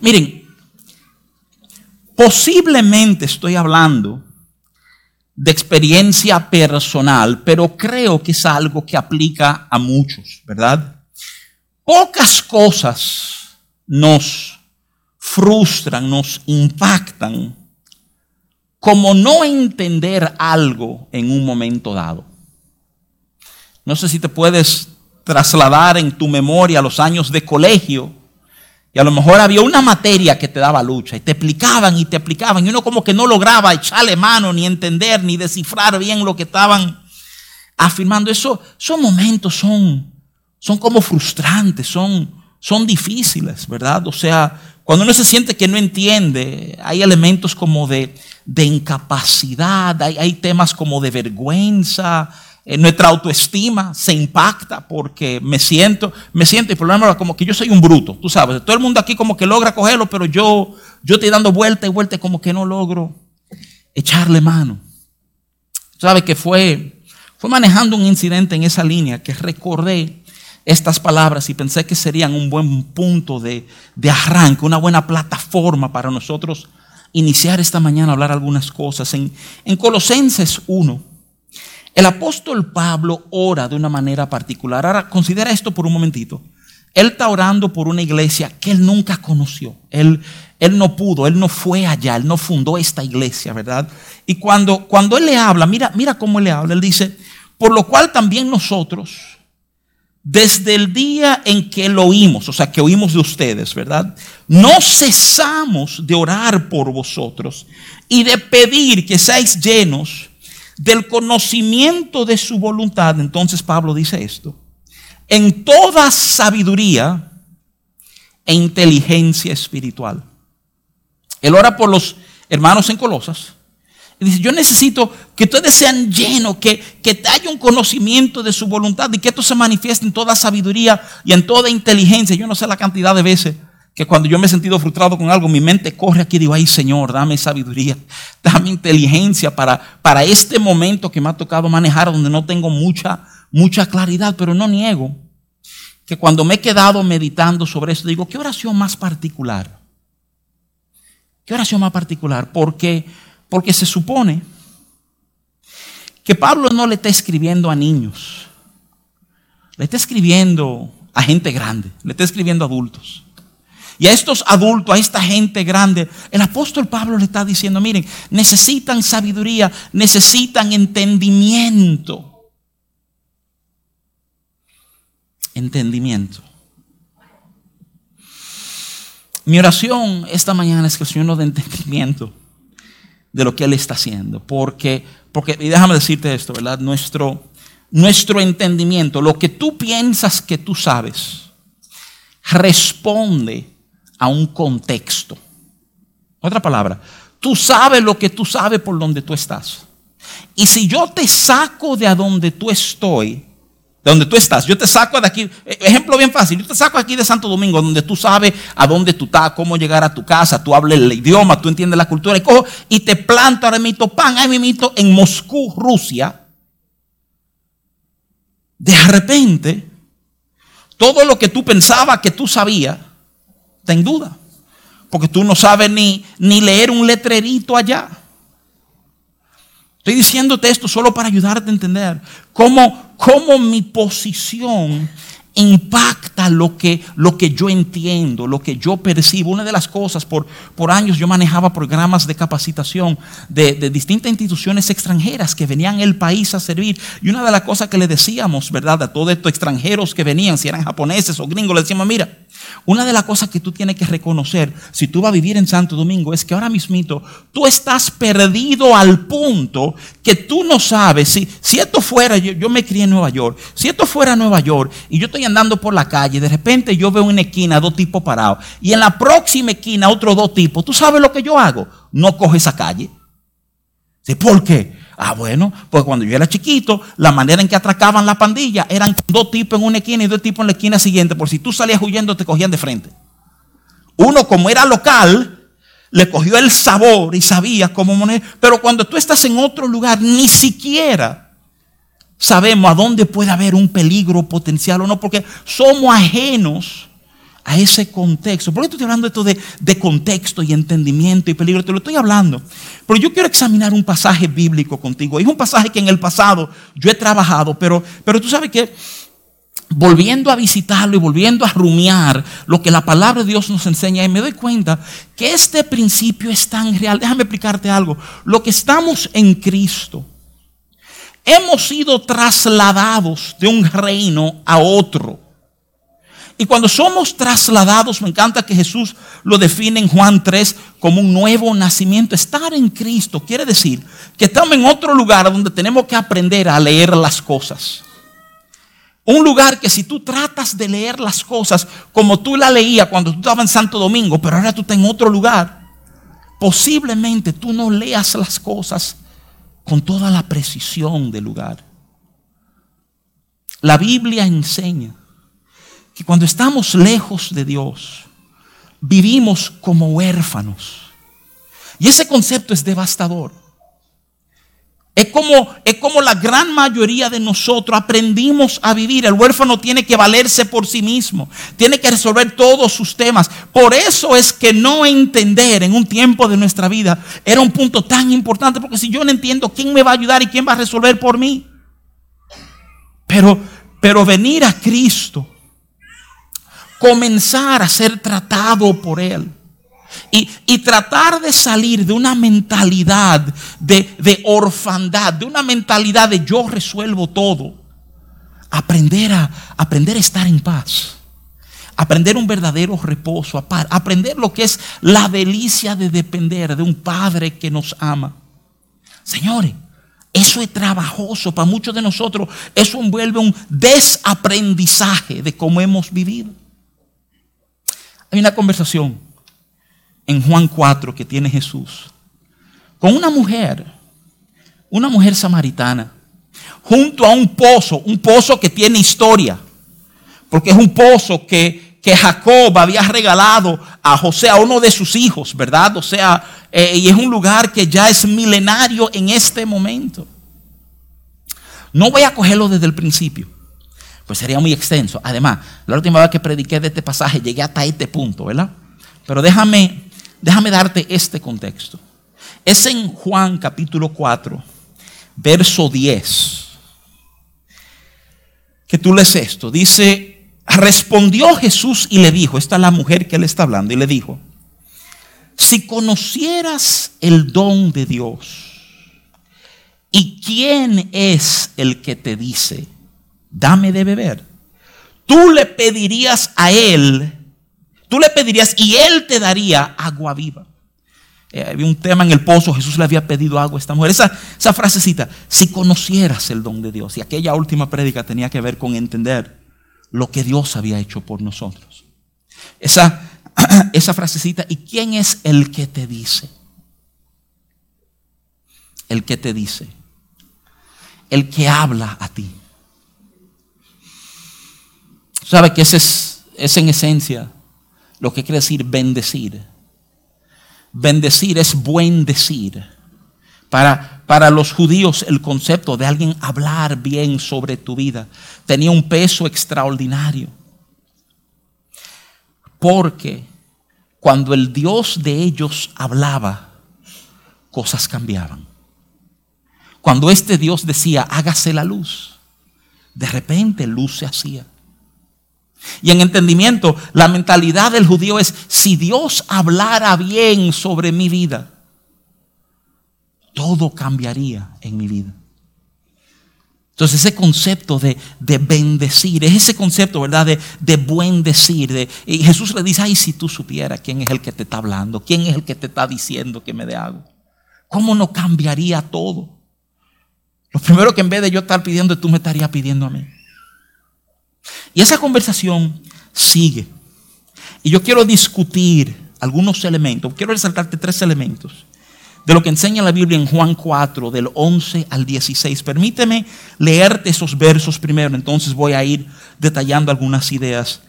Miren, posiblemente estoy hablando de experiencia personal, pero creo que es algo que aplica a muchos, ¿verdad? Pocas cosas nos frustran, nos impactan, como no entender algo en un momento dado. No sé si te puedes trasladar en tu memoria los años de colegio y a lo mejor había una materia que te daba lucha y te explicaban y te explicaban y uno como que no lograba echarle mano ni entender ni descifrar bien lo que estaban afirmando. Eso, esos momentos son, son como frustrantes, son, son difíciles, ¿verdad? O sea, cuando uno se siente que no entiende, hay elementos como de, de incapacidad, hay, hay temas como de vergüenza, nuestra autoestima se impacta porque me siento, me siento, el problema es como que yo soy un bruto, tú sabes, todo el mundo aquí como que logra cogerlo, pero yo, yo estoy dando vuelta y vuelta como que no logro echarle mano. ¿Sabes que fue, fue manejando un incidente en esa línea que recordé estas palabras y pensé que serían un buen punto de, de arranque, una buena plataforma para nosotros iniciar esta mañana a hablar algunas cosas. En, en Colosenses 1, el apóstol Pablo ora de una manera particular. Ahora, considera esto por un momentito. Él está orando por una iglesia que él nunca conoció. Él, él no pudo, él no fue allá, él no fundó esta iglesia, ¿verdad? Y cuando, cuando él le habla, mira, mira cómo él le habla. Él dice, por lo cual también nosotros, desde el día en que lo oímos, o sea, que oímos de ustedes, ¿verdad? No cesamos de orar por vosotros y de pedir que seáis llenos del conocimiento de su voluntad, entonces Pablo dice esto, en toda sabiduría e inteligencia espiritual. Él ora por los hermanos en Colosas. Y dice, yo necesito que ustedes sean llenos, que, que haya un conocimiento de su voluntad y que esto se manifieste en toda sabiduría y en toda inteligencia. Yo no sé la cantidad de veces que cuando yo me he sentido frustrado con algo, mi mente corre aquí y digo, ay Señor, dame sabiduría, dame inteligencia para, para este momento que me ha tocado manejar, donde no tengo mucha, mucha claridad, pero no niego que cuando me he quedado meditando sobre esto, digo, ¿qué oración más particular? ¿Qué oración más particular? Porque, porque se supone que Pablo no le está escribiendo a niños, le está escribiendo a gente grande, le está escribiendo a adultos. Y a estos adultos, a esta gente grande, el apóstol Pablo le está diciendo, miren, necesitan sabiduría, necesitan entendimiento. Entendimiento. Mi oración esta mañana es que el Señor nos dé entendimiento de lo que Él está haciendo. Porque, porque y déjame decirte esto, ¿verdad? Nuestro, nuestro entendimiento, lo que tú piensas que tú sabes, responde a un contexto. Otra palabra, tú sabes lo que tú sabes por donde tú estás. Y si yo te saco de a donde tú estoy, de donde tú estás, yo te saco de aquí, e, ejemplo bien fácil, yo te saco aquí de Santo Domingo, donde tú sabes a dónde tú estás, cómo llegar a tu casa, tú hablas el idioma, tú entiendes la cultura, y cojo y te planto ahora mismo pan, ahí mismo en Moscú, Rusia. De repente, todo lo que tú pensabas que tú sabías, en duda. Porque tú no sabes ni, ni leer un letrerito allá. Estoy diciéndote esto solo para ayudarte a entender cómo, cómo mi posición impacta lo que, lo que yo entiendo, lo que yo percibo. Una de las cosas, por, por años yo manejaba programas de capacitación de, de distintas instituciones extranjeras que venían al país a servir. Y una de las cosas que le decíamos, ¿verdad? A todos estos extranjeros que venían, si eran japoneses o gringos, le decíamos, mira, una de las cosas que tú tienes que reconocer si tú vas a vivir en Santo Domingo es que ahora mismito tú estás perdido al punto que tú no sabes si, si esto fuera, yo, yo me crié en Nueva York, si esto fuera Nueva York y yo estoy andando por la calle, de repente yo veo una esquina dos tipos parados y en la próxima esquina otros dos tipos, ¿tú sabes lo que yo hago? No cojo esa calle. ¿Por qué? Ah, bueno, pues cuando yo era chiquito, la manera en que atracaban la pandilla eran dos tipos en una esquina y dos tipos en la esquina siguiente. Por si tú salías huyendo, te cogían de frente. Uno, como era local, le cogió el sabor y sabía cómo poner. Pero cuando tú estás en otro lugar, ni siquiera sabemos a dónde puede haber un peligro potencial o no, porque somos ajenos a ese contexto. ¿Por qué estoy hablando de esto de, de, contexto y entendimiento y peligro? Te lo estoy hablando. Pero yo quiero examinar un pasaje bíblico contigo. Es un pasaje que en el pasado yo he trabajado, pero, pero tú sabes que volviendo a visitarlo y volviendo a rumiar lo que la palabra de Dios nos enseña, y me doy cuenta que este principio es tan real. Déjame explicarte algo. Lo que estamos en Cristo, hemos sido trasladados de un reino a otro. Y cuando somos trasladados, me encanta que Jesús lo define en Juan 3 como un nuevo nacimiento. Estar en Cristo quiere decir que estamos en otro lugar donde tenemos que aprender a leer las cosas. Un lugar que si tú tratas de leer las cosas como tú la leías cuando tú estabas en Santo Domingo, pero ahora tú estás en otro lugar, posiblemente tú no leas las cosas con toda la precisión del lugar. La Biblia enseña que cuando estamos lejos de Dios, vivimos como huérfanos. Y ese concepto es devastador. Es como, es como la gran mayoría de nosotros aprendimos a vivir. El huérfano tiene que valerse por sí mismo, tiene que resolver todos sus temas. Por eso es que no entender en un tiempo de nuestra vida era un punto tan importante, porque si yo no entiendo quién me va a ayudar y quién va a resolver por mí. Pero, pero venir a Cristo comenzar a ser tratado por Él. Y, tratar de salir de una mentalidad de, de, orfandad, de una mentalidad de yo resuelvo todo. Aprender a, aprender a estar en paz. Aprender un verdadero reposo, aprender lo que es la delicia de depender de un Padre que nos ama. Señores, eso es trabajoso para muchos de nosotros. Eso envuelve un desaprendizaje de cómo hemos vivido. Hay una conversación en Juan 4 que tiene Jesús con una mujer, una mujer samaritana, junto a un pozo, un pozo que tiene historia, porque es un pozo que, que Jacob había regalado a José, a uno de sus hijos, ¿verdad? O sea, eh, y es un lugar que ya es milenario en este momento. No voy a cogerlo desde el principio pues sería muy extenso. Además, la última vez que prediqué de este pasaje llegué hasta este punto, ¿verdad? Pero déjame, déjame darte este contexto. Es en Juan capítulo 4, verso 10, que tú lees esto. Dice, respondió Jesús y le dijo, esta es la mujer que él está hablando, y le dijo, si conocieras el don de Dios, ¿y quién es el que te dice? Dame de beber. Tú le pedirías a él, tú le pedirías y él te daría agua viva. Eh, había un tema en el pozo, Jesús le había pedido agua a esta mujer. Esa, esa frasecita, si conocieras el don de Dios, y aquella última prédica tenía que ver con entender lo que Dios había hecho por nosotros. Esa, esa frasecita, ¿y quién es el que te dice? El que te dice. El que habla a ti. ¿Sabe que ese es, en esencia lo que quiere decir bendecir? Bendecir es buen decir. Para, para, los judíos el concepto de alguien hablar bien sobre tu vida tenía un peso extraordinario. Porque cuando el Dios de ellos hablaba, cosas cambiaban. Cuando este Dios decía, hágase la luz, de repente luz se hacía. Y en entendimiento, la mentalidad del judío es, si Dios hablara bien sobre mi vida, todo cambiaría en mi vida. Entonces ese concepto de, bendecir, es ese concepto, ¿verdad? De, de buen decir. De, y Jesús le dice, ay, si tú supieras quién es el que te está hablando, quién es el que te está diciendo que me dé algo. ¿Cómo no cambiaría todo? Lo primero que en vez de yo estar pidiendo, tú me estarías pidiendo a mí. Y esa conversación sigue. Y yo quiero discutir algunos elementos. Quiero resaltarte tres elementos de lo que enseña la Biblia en Juan 4, del 11 al 16. Permíteme leerte esos versos primero, entonces voy a ir detallando algunas ideas.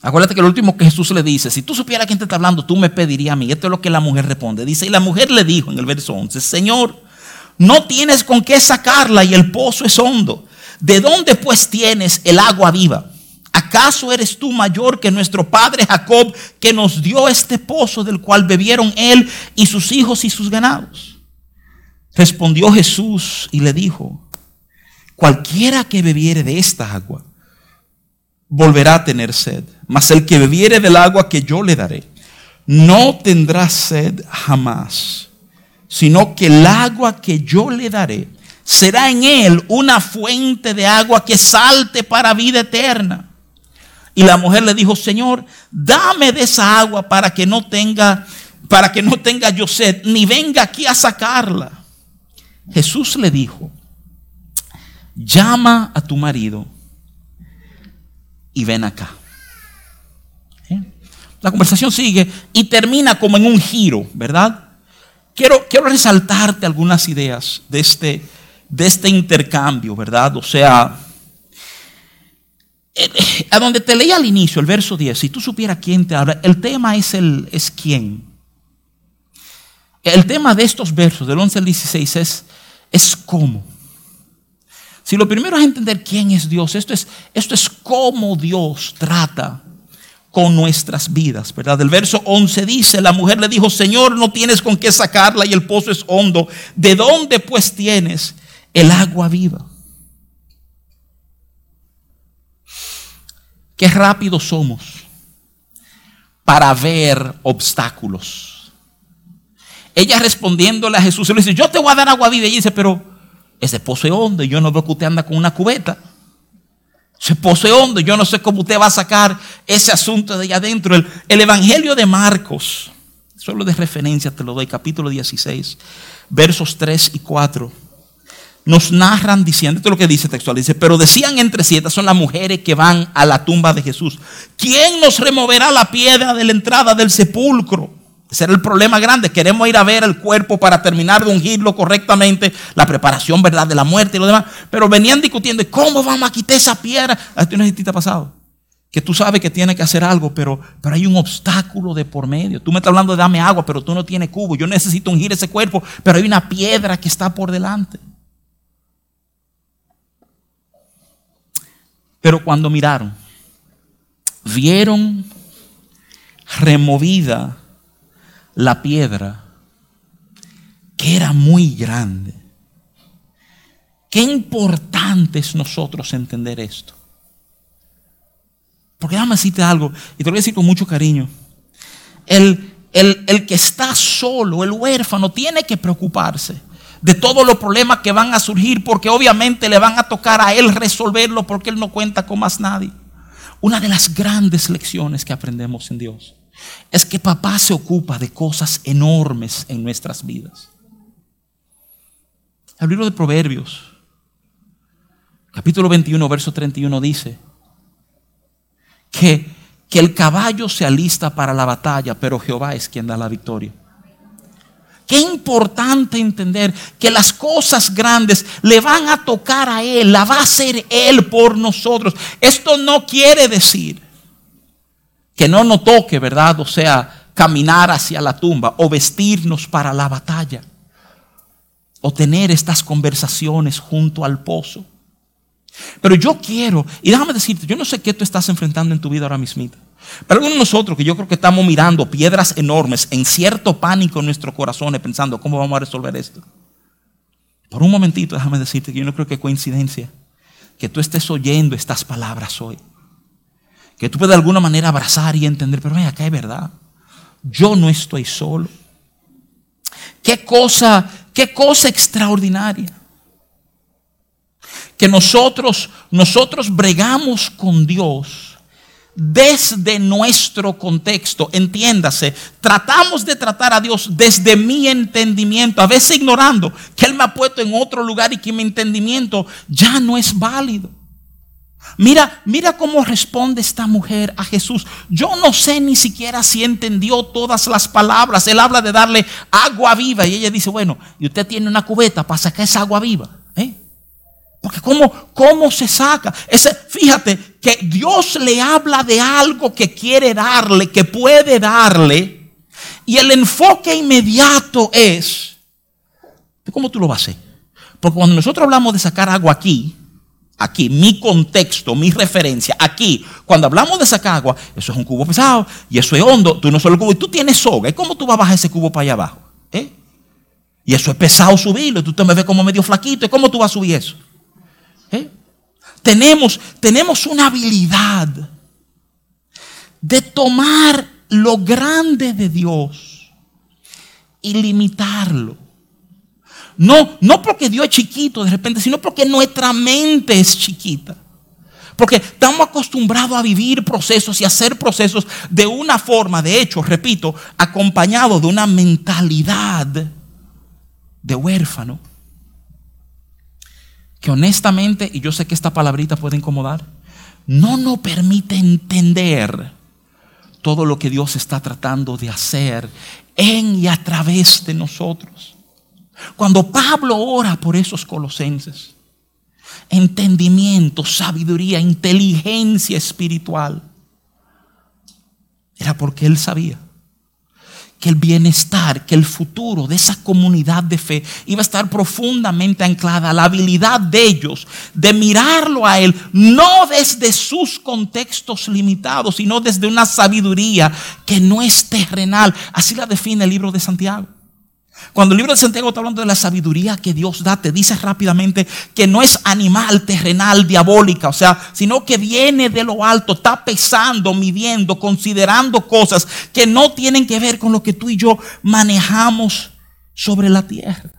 Acuérdate que lo último que Jesús le dice, si tú supieras quién te está hablando, tú me pedirías a mí. Esto es lo que la mujer responde. Dice, y la mujer le dijo en el verso 11, Señor, no tienes con qué sacarla y el pozo es hondo. ¿De dónde pues tienes el agua viva? ¿acaso eres tú mayor que nuestro padre Jacob, que nos dio este pozo del cual bebieron él y sus hijos y sus ganados? Respondió Jesús y le dijo, cualquiera que bebiere de esta agua, volverá a tener sed, mas el que bebiere del agua que yo le daré, no tendrá sed jamás, sino que el agua que yo le daré será en él una fuente de agua que salte para vida eterna. Y la mujer le dijo, Señor, dame de esa agua para que no tenga, para que no tenga yo sed, ni venga aquí a sacarla. Jesús le dijo, llama a tu marido y ven acá. ¿Eh? La conversación sigue y termina como en un giro, ¿verdad? Quiero, quiero resaltarte algunas ideas de este, de este intercambio, ¿verdad? O sea, eh, eh, a donde te leí al inicio, el verso 10, si tú supieras quién te habla, el tema es, el, es quién. El tema de estos versos, del 11 al 16, es, es cómo. Si lo primero es entender quién es Dios, esto es, esto es cómo Dios trata con nuestras vidas, ¿verdad? El verso 11 dice, la mujer le dijo, Señor, no tienes con qué sacarla y el pozo es hondo. ¿De dónde pues tienes? El agua viva. Qué rápido somos para ver obstáculos. Ella respondiéndole a Jesús, le dice, yo te voy a dar agua viva. Y dice, pero ese pozo es hondo, yo no veo que usted anda con una cubeta. Ese pozo es yo no sé cómo usted va a sacar ese asunto de allá adentro. El, el Evangelio de Marcos, solo de referencia te lo doy, capítulo 16, versos 3 y 4 nos narran diciendo, esto es lo que dice textual, dice, pero decían entre sí, son las mujeres que van a la tumba de Jesús. ¿Quién nos removerá la piedra de la entrada del sepulcro? Ese era el problema grande. Queremos ir a ver el cuerpo para terminar de ungirlo correctamente, la preparación, ¿verdad?, de la muerte y lo demás. Pero venían discutiendo, ¿cómo vamos a quitar esa piedra? Esto no es pasado. Que tú sabes que tiene que hacer algo, pero, pero hay un obstáculo de por medio. Tú me estás hablando de dame agua, pero tú no tienes cubo. Yo necesito ungir ese cuerpo, pero hay una piedra que está por delante. Pero cuando miraron, vieron removida la piedra, que era muy grande. Qué importante es nosotros entender esto. Porque déjame decirte algo, y te lo voy a decir con mucho cariño. El, el, el que está solo, el huérfano, tiene que preocuparse de todos los problemas que van a surgir, porque obviamente le van a tocar a él resolverlo porque él no cuenta con más nadie. Una de las grandes lecciones que aprendemos en Dios es que papá se ocupa de cosas enormes en nuestras vidas. El libro de Proverbios, capítulo 21, verso 31 dice que, que el caballo se alista para la batalla, pero Jehová es quien da la victoria. Qué importante entender que las cosas grandes le van a tocar a Él, la va a hacer Él por nosotros. Esto no quiere decir que no nos toque, ¿verdad? O sea, caminar hacia la tumba o vestirnos para la batalla o tener estas conversaciones junto al pozo. Pero yo quiero, y déjame decirte, yo no sé qué tú estás enfrentando en tu vida ahora mismo. Pero algunos de nosotros que yo creo que estamos mirando piedras enormes en cierto pánico en nuestros corazones pensando, ¿cómo vamos a resolver esto? Por un momentito, déjame decirte que yo no creo que coincidencia que tú estés oyendo estas palabras hoy. Que tú puedas de alguna manera abrazar y entender, pero mira, acá es verdad. Yo no estoy solo. Qué cosa, qué cosa extraordinaria. Que nosotros, nosotros bregamos con Dios desde nuestro contexto. Entiéndase, tratamos de tratar a Dios desde mi entendimiento, a veces ignorando que Él me ha puesto en otro lugar y que mi entendimiento ya no es válido. Mira, mira cómo responde esta mujer a Jesús. Yo no sé ni siquiera si entendió todas las palabras. Él habla de darle agua viva y ella dice, bueno, y usted tiene una cubeta para sacar esa agua viva. Porque ¿cómo, cómo se saca? Ese, fíjate que Dios le habla de algo que quiere darle, que puede darle. Y el enfoque inmediato es, ¿cómo tú lo vas a hacer? Porque cuando nosotros hablamos de sacar agua aquí, aquí, mi contexto, mi referencia, aquí, cuando hablamos de sacagua, eso es un cubo pesado y eso es hondo, tú no solo cubo, y tú tienes soga, ¿y cómo tú vas a bajar ese cubo para allá abajo? ¿Eh? Y eso es pesado subirlo, tú te me ves como medio flaquito, ¿y cómo tú vas a subir eso? Tenemos, tenemos una habilidad de tomar lo grande de Dios y limitarlo. No, no porque Dios es chiquito de repente, sino porque nuestra mente es chiquita. Porque estamos acostumbrados a vivir procesos y hacer procesos de una forma, de hecho, repito, acompañado de una mentalidad de huérfano. Que honestamente, y yo sé que esta palabrita puede incomodar, no nos permite entender todo lo que Dios está tratando de hacer en y a través de nosotros. Cuando Pablo ora por esos colosenses, entendimiento, sabiduría, inteligencia espiritual, era porque él sabía que el bienestar, que el futuro de esa comunidad de fe iba a estar profundamente anclada a la habilidad de ellos de mirarlo a Él, no desde sus contextos limitados, sino desde una sabiduría que no es terrenal. Así la define el libro de Santiago. Cuando el libro de Santiago está hablando de la sabiduría que Dios da, te dice rápidamente que no es animal, terrenal, diabólica, o sea, sino que viene de lo alto, está pesando, midiendo, considerando cosas que no tienen que ver con lo que tú y yo manejamos sobre la tierra.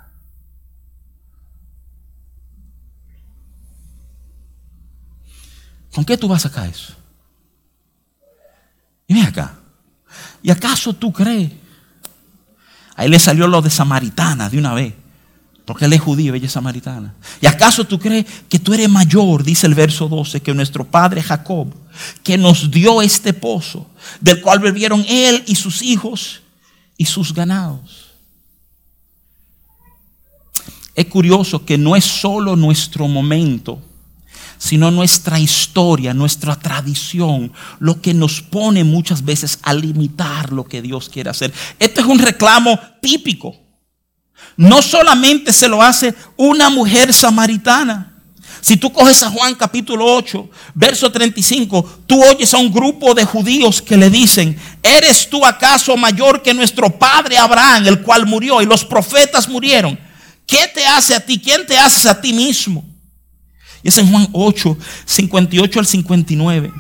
¿Con qué tú vas a sacar eso? Y ven acá. ¿Y acaso tú crees? Ahí le salió lo de samaritana de una vez. Porque él es judío, ella es samaritana. ¿Y acaso tú crees que tú eres mayor, dice el verso 12, que nuestro padre Jacob, que nos dio este pozo, del cual bebieron él y sus hijos y sus ganados? Es curioso que no es solo nuestro momento sino nuestra historia, nuestra tradición, lo que nos pone muchas veces a limitar lo que Dios quiere hacer. Este es un reclamo típico. No solamente se lo hace una mujer samaritana. Si tú coges a Juan capítulo 8, verso 35, tú oyes a un grupo de judíos que le dicen, ¿eres tú acaso mayor que nuestro padre Abraham, el cual murió y los profetas murieron? ¿Qué te hace a ti? ¿Quién te haces a ti mismo? Es en Juan 8, 58 al 59.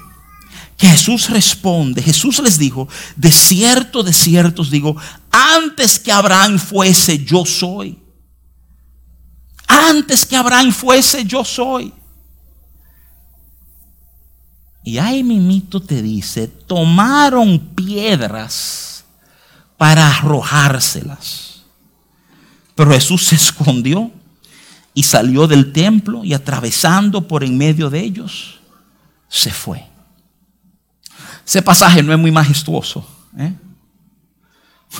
Que Jesús responde, Jesús les dijo, de cierto, de cierto os digo, antes que Abraham fuese, yo soy. Antes que Abraham fuese, yo soy. Y ahí mimito te dice, tomaron piedras para arrojárselas. Pero Jesús se escondió y salió del templo y atravesando por en medio de ellos, se fue. Ese pasaje no es muy majestuoso. ¿eh?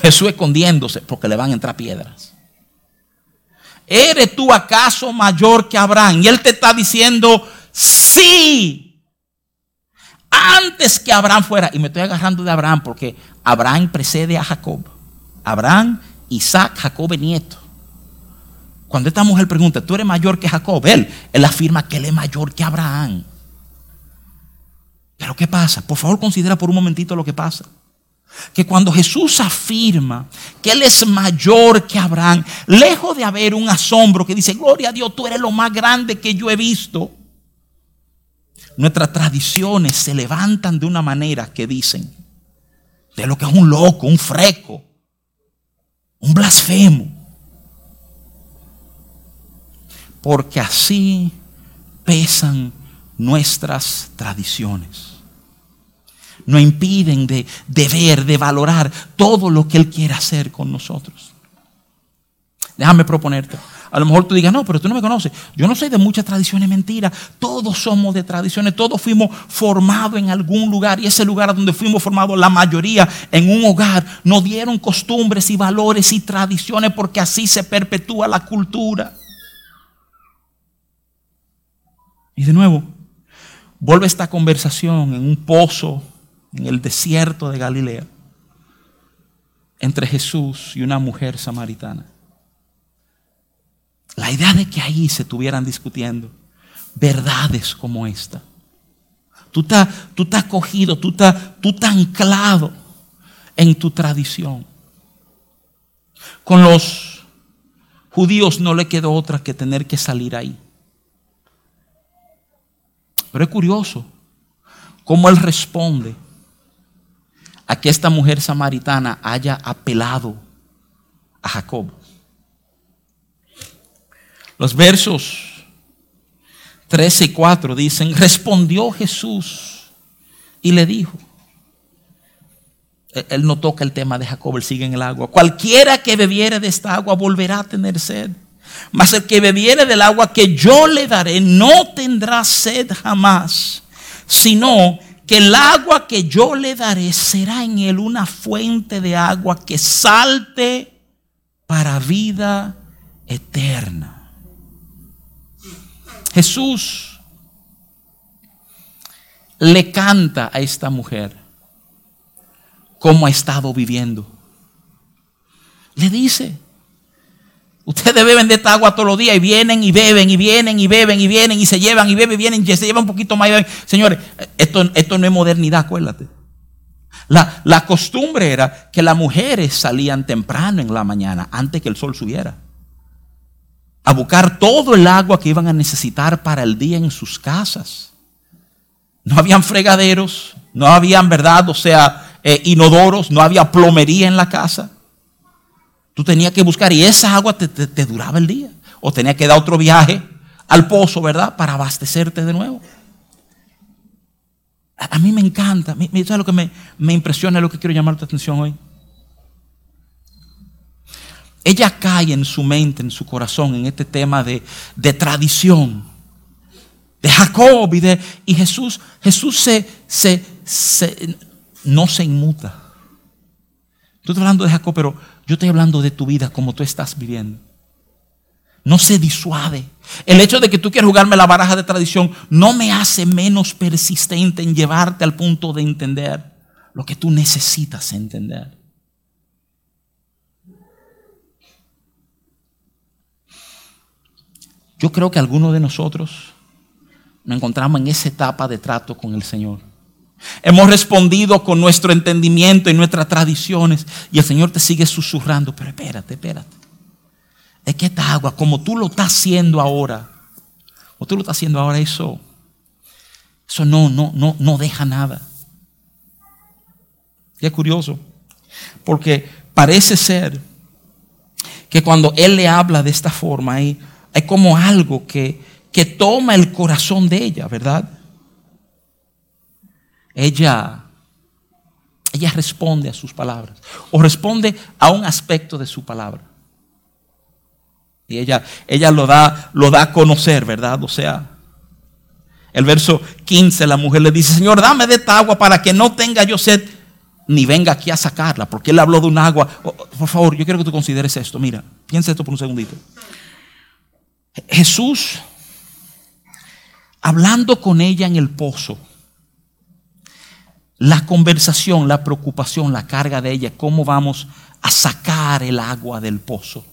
Jesús escondiéndose porque le van a entrar piedras. ¿Eres tú acaso mayor que Abraham? Y él te está diciendo, sí. Antes que Abraham fuera, y me estoy agarrando de Abraham porque Abraham precede a Jacob. Abraham, Isaac, Jacob es nieto. Cuando esta mujer pregunta, ¿tú eres mayor que Jacob? Él, él afirma que él es mayor que Abraham. Pero ¿qué pasa? Por favor, considera por un momentito lo que pasa. Que cuando Jesús afirma que Él es mayor que Abraham, lejos de haber un asombro que dice, gloria a Dios, tú eres lo más grande que yo he visto, nuestras tradiciones se levantan de una manera que dicen, de lo que es un loco, un freco, un blasfemo. Porque así pesan nuestras tradiciones. No impiden de, ver, de valorar todo lo que Él quiere hacer con nosotros. Déjame proponerte. A lo mejor tú digas, no, pero tú no me conoces. Yo no soy de muchas tradiciones mentiras. Todos somos de tradiciones. Todos fuimos formados en algún lugar. Y ese lugar donde fuimos formados, la mayoría en un hogar, nos dieron costumbres y valores y tradiciones porque así se perpetúa la cultura. Y de nuevo, vuelve esta conversación en un pozo en el desierto de Galilea entre Jesús y una mujer samaritana. La idea de que ahí se estuvieran discutiendo verdades como esta. Tú estás, tú cogido, tú estás, tú anclado en tu tradición. Con los judíos no le quedó otra que tener que salir ahí. Pero es curioso cómo él responde a que esta mujer samaritana haya apelado a Jacob. Los versos 13 y 4 dicen, respondió Jesús y le dijo, él no toca el tema de Jacob, él sigue en el agua, cualquiera que bebiere de esta agua volverá a tener sed, mas el que bebiere del agua que yo le daré no tendrá sed jamás, sino que el agua que yo le daré será en él una fuente de agua que salte para vida eterna. Jesús le canta a esta mujer cómo ha estado viviendo. Le dice, ustedes beben de esta agua todos los días y vienen y beben y vienen y beben y vienen y se llevan y beben y vienen y se llevan un poquito más. Señores, esto, esto no es modernidad, acuérdate. La, la costumbre era que las mujeres salían temprano en la mañana, antes que el sol subiera a buscar todo el agua que iban a necesitar para el día en sus casas. No habían fregaderos, no habían, ¿verdad? O sea, eh, inodoros, no había plomería en la casa. Tú tenías que buscar y esa agua te, duraba el día. O tenías que dar otro viaje al pozo, ¿verdad? Para abastecerte de nuevo. A, mí me encanta, ¿sabes lo que me, me impresiona, lo que quiero llamar tu atención hoy? ella cae en su mente, en su corazón, en este tema de, tradición, de Jacob y de y Jesús. Jesús se, se, no se inmuta. Estás hablando de Jacob, pero yo estoy hablando de tu vida como tú estás viviendo. No se disuade. El hecho de que tú quieras jugarme la baraja de tradición no me hace menos persistente en llevarte al punto de entender lo que tú necesitas entender. Yo creo que algunos de nosotros nos encontramos en esa etapa de trato con el Señor. Hemos respondido con nuestro entendimiento y nuestras tradiciones y el Señor te sigue susurrando, pero espérate, espérate. Es que esta agua, como tú lo estás haciendo ahora, como tú lo estás haciendo ahora, eso, eso no, no, no, no deja nada. Y es curioso, porque parece ser que cuando Él le habla de esta forma, ahí hay como algo que, que toma el corazón de ella, ¿verdad? Ella, ella responde a sus palabras o responde a un aspecto de su palabra. Y ella, ella lo, da, lo da a conocer, ¿verdad? O sea, el verso 15, la mujer le dice, Señor, dame de esta agua para que no tenga yo sed, ni venga aquí a sacarla, porque él habló de un agua. Oh, por favor, yo quiero que tú consideres esto. Mira, piensa esto por un segundito. Jesús, hablando con ella en el pozo, la conversación, la preocupación, la carga de ella, cómo vamos a sacar el agua del pozo.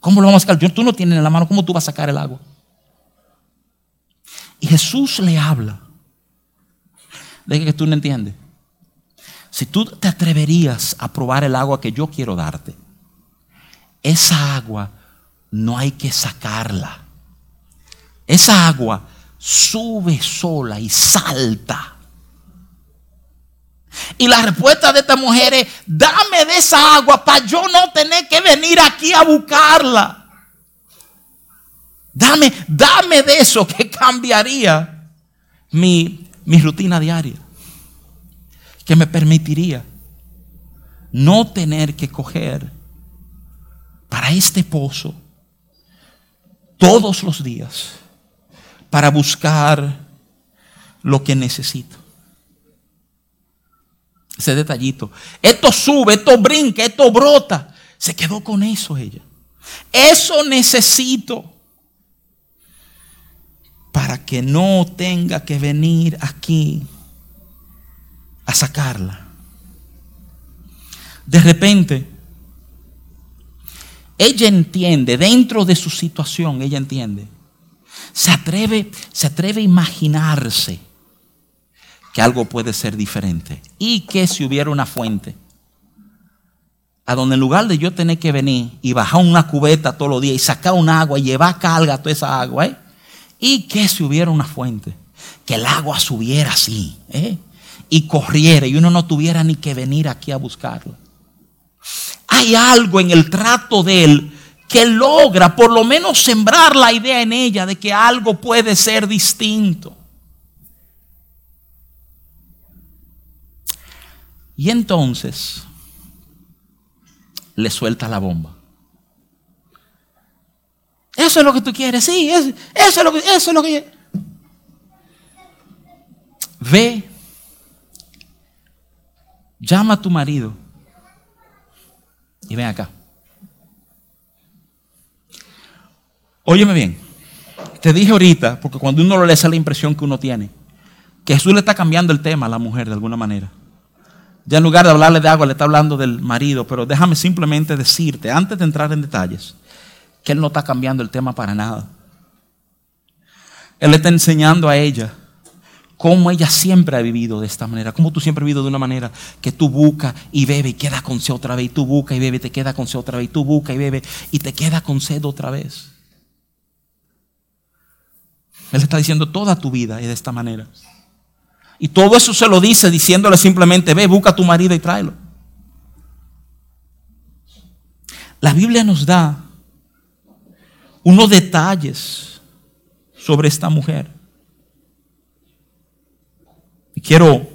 ¿Cómo lo vamos a sacar? Tú no tienes en la mano, ¿cómo tú vas a sacar el agua? Y Jesús le habla de que tú no entiendes. Si tú te atreverías a probar el agua que yo quiero darte, esa agua no hay que sacarla. Esa agua sube sola y salta. Y la respuesta de esta mujer es, dame de esa agua para yo no tener que venir aquí a buscarla. Dame, dame de eso que cambiaría mi, mi rutina diaria. Que me permitiría no tener que coger para este pozo todos los días para buscar lo que necesito. Ese detallito. Esto sube, esto brinca, esto brota. Se quedó con eso ella. Eso necesito para que no tenga que venir aquí a sacarla. De repente, ella entiende, dentro de su situación, ella entiende. se atreve, se atreve a imaginarse que algo puede ser diferente. Y que si hubiera una fuente, a donde en lugar de yo tener que venir y bajar una cubeta todos los días y sacar un agua y llevar carga toda esa agua, ¿eh? y que si hubiera una fuente, que el agua subiera así, ¿eh? y corriera y uno no tuviera ni que venir aquí a buscarlo. Hay algo en el trato de él que logra por lo menos sembrar la idea en ella de que algo puede ser distinto. Y entonces le suelta la bomba. Eso es lo que tú quieres, sí, eso, es lo que, eso es lo que... Ve, llama a tu marido y ven acá. Óyeme bien, te dije ahorita, porque cuando uno lo lee esa es la impresión que uno tiene, que Jesús le está cambiando el tema a la mujer de alguna manera. Ya en lugar de hablarle de agua, le está hablando del marido. Pero déjame simplemente decirte, antes de entrar en detalles, que Él no está cambiando el tema para nada. Él le está enseñando a ella cómo ella siempre ha vivido de esta manera, cómo tú siempre has vivido de una manera que tú buscas y bebe y queda con sed otra vez, y tú buscas y bebe y te queda con sed otra vez, y tú buscas y bebe y te queda con sed otra vez. Él está diciendo toda tu vida es de esta manera. Y todo eso se lo dice diciéndole simplemente, ve, busca a tu marido y tráelo. La Biblia nos da unos detalles sobre esta mujer. Y quiero,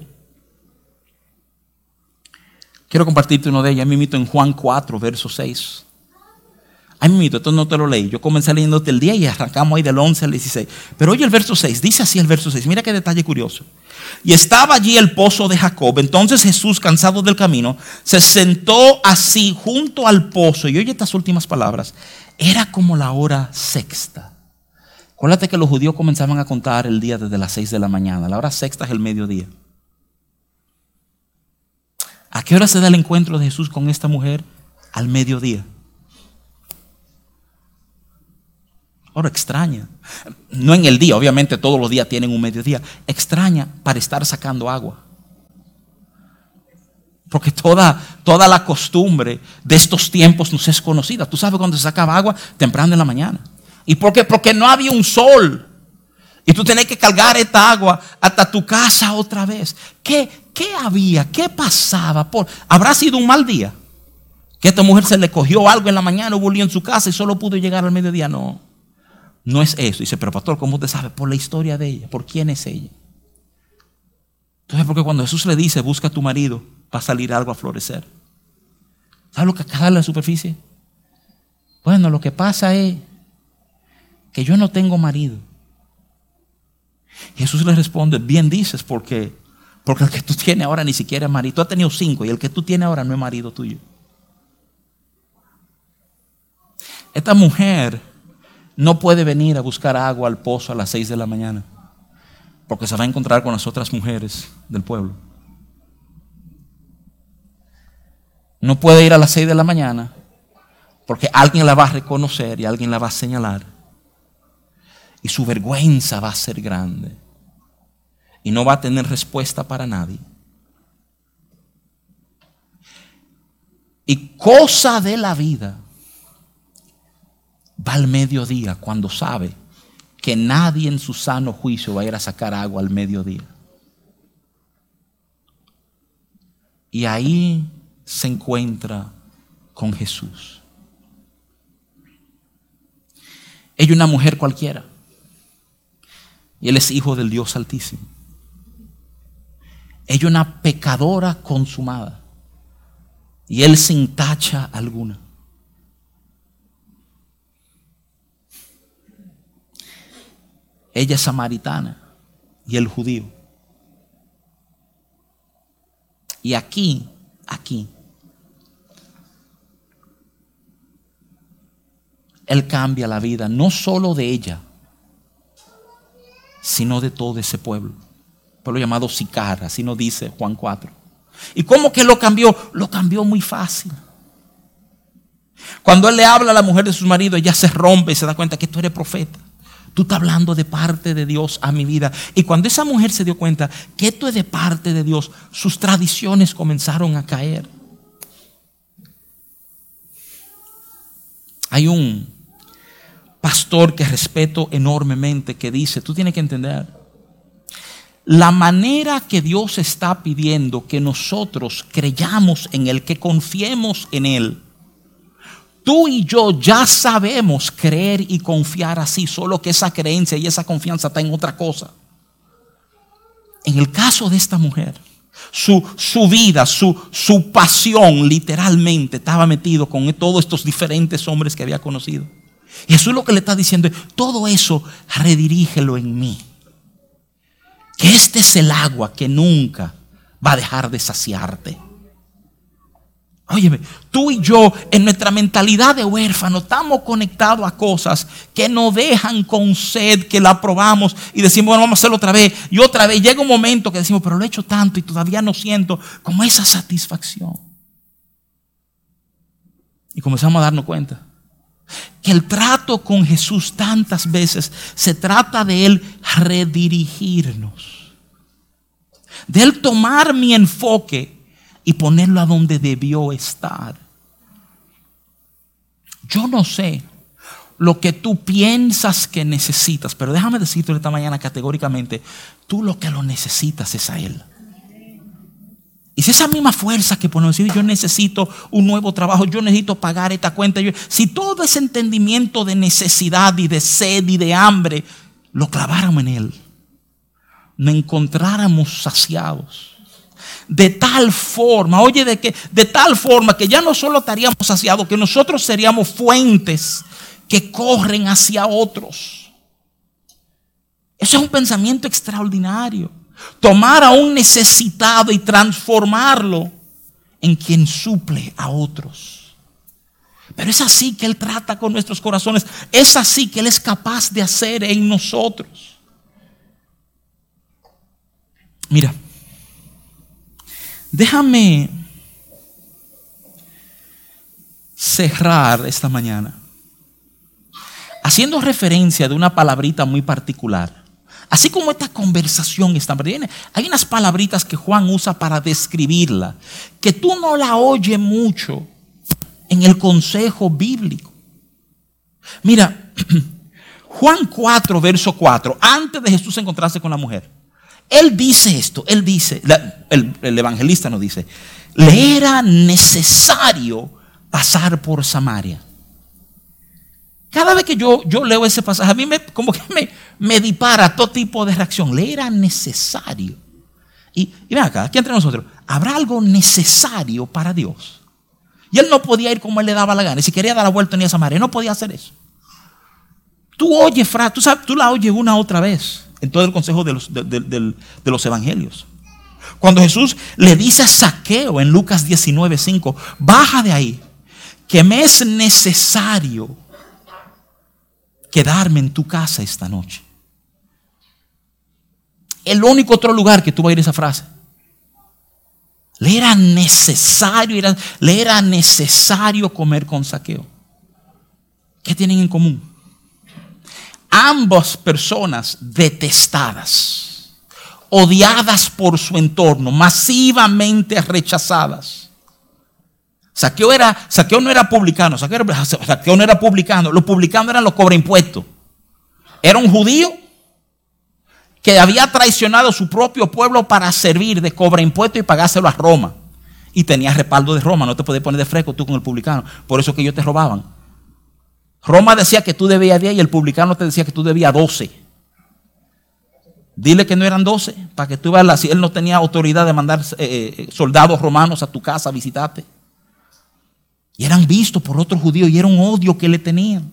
quiero compartirte uno de ellas. Me invito en Juan 4, verso 6. Ay, mito, esto no te lo leí. Yo comencé leyéndote el día y arrancamos ahí del 11 al 16. Pero oye el verso 6, dice así el verso 6. Mira qué detalle curioso. Y estaba allí el pozo de Jacob. Entonces Jesús, cansado del camino, se sentó así junto al pozo. Y oye estas últimas palabras. Era como la hora sexta. Acuérdate que los judíos comenzaban a contar el día desde las 6 de la mañana. La hora sexta es el mediodía. ¿A qué hora se da el encuentro de Jesús con esta mujer? Al mediodía. Ahora extraña. No en el día, obviamente todos los días tienen un mediodía. Extraña para estar sacando agua. Porque toda, toda la costumbre de estos tiempos nos es conocida. Tú sabes cuando se sacaba agua temprano en la mañana. ¿Y por qué? Porque no había un sol. Y tú tenés que cargar esta agua hasta tu casa otra vez. ¿Qué, qué había? ¿Qué pasaba? Por, ¿Habrá sido un mal día? Que esta mujer se le cogió algo en la mañana, lío en su casa y solo pudo llegar al mediodía. No. No es eso. Dice, pero pastor, ¿cómo usted sabe? Por la historia de ella. ¿Por quién es ella? Entonces, porque cuando Jesús le dice, busca a tu marido, va a salir algo a florecer. ¿Sabe lo que acaba en la superficie? Bueno, lo que pasa es que yo no tengo marido. Jesús le responde, bien dices, porque, porque el que tú tienes ahora ni siquiera es marido. Tú has tenido cinco y el que tú tienes ahora no es marido tuyo. Esta mujer no puede venir a buscar agua al pozo a las 6 de la mañana, porque se va a encontrar con las otras mujeres del pueblo. No puede ir a las 6 de la mañana, porque alguien la va a reconocer y alguien la va a señalar. Y su vergüenza va a ser grande. Y no va a tener respuesta para nadie. Y cosa de la vida va al mediodía cuando sabe que nadie en su sano juicio va a ir a sacar agua al mediodía. Y ahí se encuentra con Jesús. Ella es una mujer cualquiera. Y él es hijo del Dios Altísimo. Ella es una pecadora consumada. Y él sin tacha alguna. Ella es samaritana y el judío. Y aquí, aquí, Él cambia la vida no solo de ella, sino de todo ese pueblo. Pueblo llamado Sicar, así nos dice Juan 4. ¿Y cómo que lo cambió? Lo cambió muy fácil. Cuando él le habla a la mujer de su marido, ella se rompe y se da cuenta que tú eres profeta. Tú estás hablando de parte de Dios a mi vida. Y cuando esa mujer se dio cuenta que esto es de parte de Dios, sus tradiciones comenzaron a caer. Hay un pastor que respeto enormemente que dice, tú tienes que entender, la manera que Dios está pidiendo que nosotros creyamos en Él, que confiemos en Él, Tú y yo ya sabemos creer y confiar así, solo que esa creencia y esa confianza está en otra cosa. En el caso de esta mujer, su, su vida, su, su pasión literalmente estaba metido con todos estos diferentes hombres que había conocido. Jesús lo que le está diciendo es, todo eso redirígelo en mí. Que este es el agua que nunca va a dejar de saciarte. Óyeme, tú y yo en nuestra mentalidad de huérfano estamos conectados a cosas que nos dejan con sed, que la probamos y decimos, bueno, vamos a hacerlo otra vez. Y otra vez llega un momento que decimos, pero lo he hecho tanto y todavía no siento como esa satisfacción. Y comenzamos a darnos cuenta que el trato con Jesús tantas veces se trata de Él redirigirnos. De Él tomar mi enfoque y ponerlo a donde debió estar. Yo no sé lo que tú piensas que necesitas, pero déjame decirte esta mañana categóricamente, tú lo que lo necesitas es a Él. Y si esa misma fuerza que por decir yo necesito un nuevo trabajo, yo necesito pagar esta cuenta, si todo ese entendimiento de necesidad y de sed y de hambre lo claváramos en Él, nos encontráramos saciados de tal forma, oye, de que de tal forma que ya no solo estaríamos saciados, que nosotros seríamos fuentes que corren hacia otros. Eso es un pensamiento extraordinario. Tomar a un necesitado y transformarlo en quien suple a otros. Pero es así que Él trata con nuestros corazones. Es así que Él es capaz de hacer en nosotros. Mira, Déjame cerrar esta mañana haciendo referencia de una palabrita muy particular. Así como esta conversación está hay unas palabritas que Juan usa para describirla, que tú no la oyes mucho en el consejo bíblico. Mira, Juan 4, verso 4, antes de Jesús encontrarse con la mujer. Él dice esto, él dice, el, evangelista nos dice, le era necesario pasar por Samaria. Cada vez que yo, leo ese pasaje, a mí me, como que me, me dispara todo tipo de reacción. Le era necesario. Y, y ven acá, aquí entre nosotros, ¿habrá algo necesario para Dios? Y él no podía ir como él le daba la gana. Y si quería dar la vuelta ni a Samaria, no podía hacer eso. Tú oyes, Fra, tú, sabes, tú la oyes una otra vez en todo el consejo de los, de, los evangelios. Cuando Jesús le dice a Saqueo en Lucas 19:5, baja de ahí, que me es necesario quedarme en tu casa esta noche. El único otro lugar que tú vas a ir esa frase. Le era necesario, le era necesario comer con Saqueo. ¿Qué tienen en común? Ambas personas detestadas, odiadas por su entorno, masivamente rechazadas. Saqueo, era, no era publicano, Saqueo, no era publicano, los publicanos eran los cobra impuestos. Era un judío que había traicionado a su propio pueblo para servir de cobra impuestos y pagárselo a Roma. Y tenía respaldo de Roma, no te podías poner de fresco tú con el publicano. Por eso que ellos te robaban. Roma decía que tú debías 10 y el publicano te decía que tú debías 12. Dile que no eran 12 para que tú veas si él no tenía autoridad de mandar eh, eh, soldados romanos a tu casa a visitarte. Y eran vistos por otros judíos y era un odio que le tenían.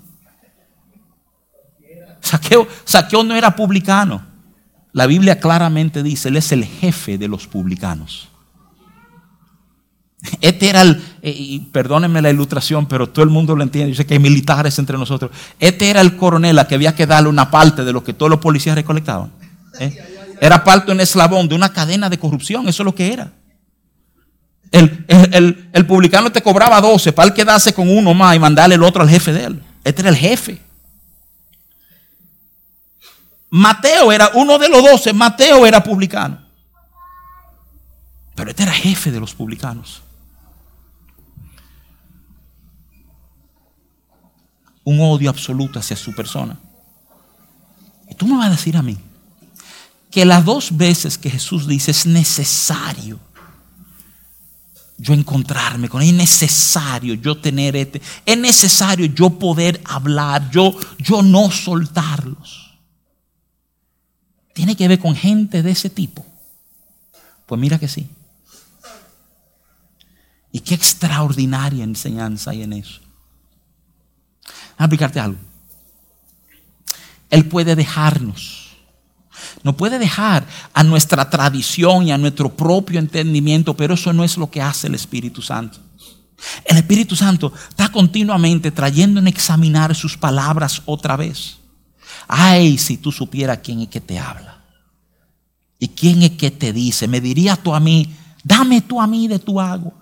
Saqueo, Saqueo no era publicano. La Biblia claramente dice, él es el jefe de los publicanos. Este era el, eh, y perdónenme la ilustración, pero todo el mundo lo entiende. Yo sé que hay militares entre nosotros. Este era el coronel a que había que darle una parte de lo que todos los policías recolectaban. ¿eh? Era parte de un eslabón de una cadena de corrupción. Eso es lo que era. El, publicano te cobraba 12 para él quedarse con uno más y mandarle el otro al jefe de él. Este era el jefe. Mateo era uno de los doce, Mateo era publicano. Pero este era jefe de los publicanos. Un odio absoluto hacia su persona. Y tú me vas a decir a mí que las dos veces que Jesús dice es necesario yo encontrarme con él, es necesario yo tener este, es necesario yo poder hablar, yo, yo no soltarlos. Tiene que ver con gente de ese tipo. Pues mira que sí. Y qué extraordinaria enseñanza hay en eso. A explicarte algo. Él puede dejarnos no puede dejar a nuestra tradición y a nuestro propio entendimiento, pero eso no es lo que hace el Espíritu Santo. El Espíritu Santo está continuamente trayendo en examinar sus palabras otra vez. Ay, si tú supieras quién es que te habla. Y quién es que te dice. Me dirías tú a mí, dame tú a mí de tu agua.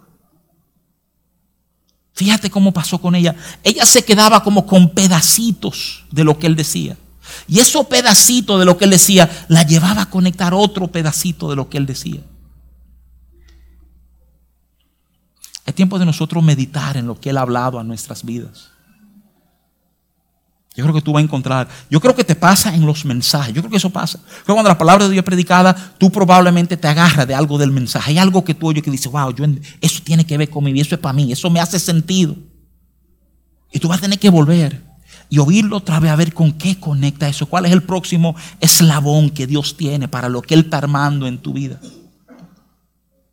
Fíjate cómo pasó con ella. Ella se quedaba como con pedacitos de lo que él decía. Y ese pedacito de lo que él decía la llevaba a conectar otro pedacito de lo que él decía. Es tiempo de nosotros meditar en lo que él ha hablado a nuestras vidas. Yo creo que tú vas a encontrar, yo creo que te pasa en los mensajes, yo creo que eso pasa. Pero cuando la palabra de Dios es predicada, tú probablemente te agarras de algo del mensaje. Hay algo que tú oyes que dices, wow, yo, eso tiene que ver con mi vida, eso es para mí, eso me hace sentido. Y tú vas a tener que volver y oírlo otra vez a ver con qué conecta eso. ¿Cuál es el próximo eslabón que Dios tiene para lo que Él está armando en tu vida?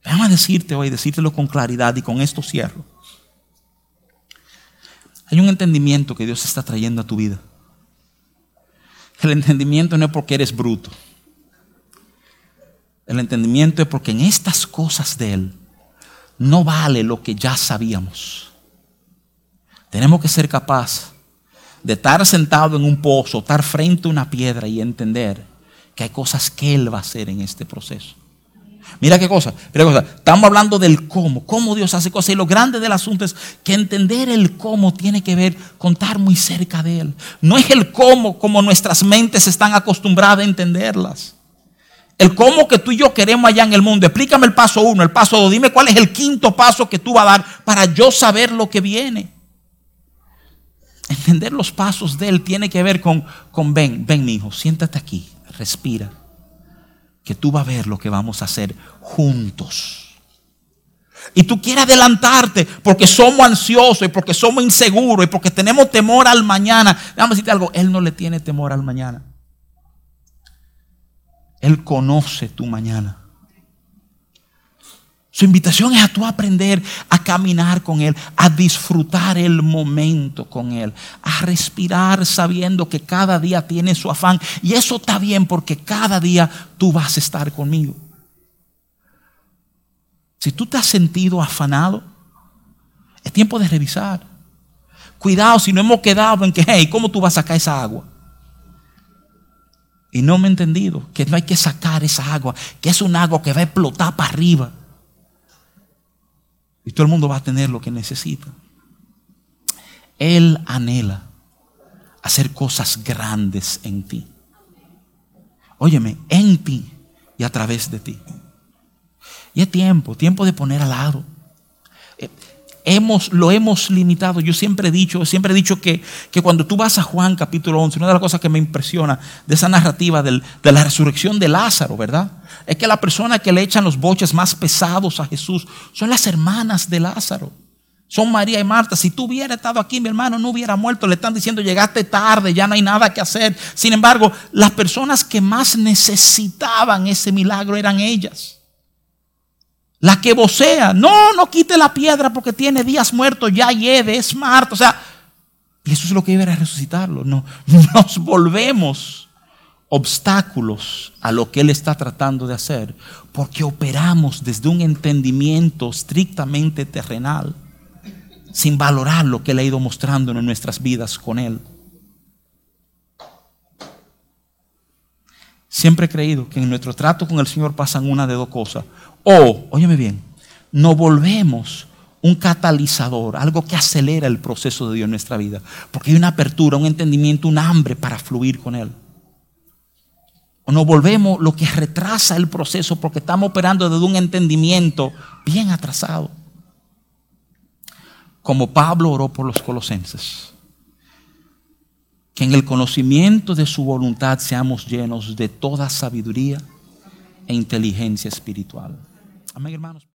Vamos a decirte hoy, decírtelo con claridad y con esto cierro. Hay un entendimiento que Dios está trayendo a tu vida. El entendimiento no es porque eres bruto. El entendimiento es porque en estas cosas de Él no vale lo que ya sabíamos. Tenemos que ser capaces de estar sentado en un pozo, estar frente a una piedra y entender que hay cosas que Él va a hacer en este proceso. Mira qué cosa, mira qué cosa. Estamos hablando del cómo, cómo Dios hace cosas. Y lo grande del asunto es que entender el cómo tiene que ver con estar muy cerca de Él. No es el cómo como nuestras mentes están acostumbradas a entenderlas. El cómo que tú y yo queremos allá en el mundo. Explícame el paso uno, el paso dos. Dime cuál es el quinto paso que tú vas a dar para yo saber lo que viene. Entender los pasos de Él tiene que ver con, con ven, ven mi hijo, siéntate aquí, respira, que tú vas a ver lo que vamos a hacer juntos. Y tú quieres adelantarte porque somos ansiosos y porque somos inseguros y porque tenemos temor al mañana. Déjame decirte algo, Él no le tiene temor al mañana. Él conoce tu mañana. Su invitación es a tú aprender a caminar con Él, a disfrutar el momento con Él, a respirar sabiendo que cada día tiene su afán. Y eso está bien porque cada día tú vas a estar conmigo. Si tú te has sentido afanado, es tiempo de revisar. Cuidado si no hemos quedado en que, hey, ¿cómo tú vas a sacar esa agua? Y no me he entendido que no hay que sacar esa agua, que es un agua que va a explotar para arriba y todo el mundo va a tener lo que necesita. Él anhela hacer cosas grandes en ti. Óyeme, en ti y a través de ti. Y es tiempo, tiempo de poner al lado hemos, lo hemos limitado. Yo siempre he dicho, siempre he dicho que, que, cuando tú vas a Juan capítulo 11, una de las cosas que me impresiona de esa narrativa de la resurrección de Lázaro, ¿verdad? Es que la persona que le echan los boches más pesados a Jesús son las hermanas de Lázaro. Son María y Marta. Si tú hubieras estado aquí, mi hermano no hubiera muerto. Le están diciendo, llegaste tarde, ya no hay nada que hacer. Sin embargo, las personas que más necesitaban ese milagro eran ellas. La que vocea, no, no quite la piedra porque tiene días muertos, ya lleve, es Marta. O sea, y eso es lo que iba a resucitarlo. No, nos volvemos obstáculos a lo que Él está tratando de hacer porque operamos desde un entendimiento estrictamente terrenal sin valorar lo que Él ha ido mostrando en nuestras vidas con Él. Siempre he creído que en nuestro trato con el Señor pasan una de dos cosas. O, óyeme bien, no volvemos un catalizador, algo que acelera el proceso de Dios en nuestra vida. Porque hay una apertura, un entendimiento, un hambre para fluir con Él. o nos volvemos lo que retrasa el proceso porque estamos operando desde un entendimiento bien atrasado. Como Pablo oró por los colosenses. Que en el conocimiento de su voluntad seamos llenos de toda sabiduría e inteligencia espiritual. Amén, hermanos.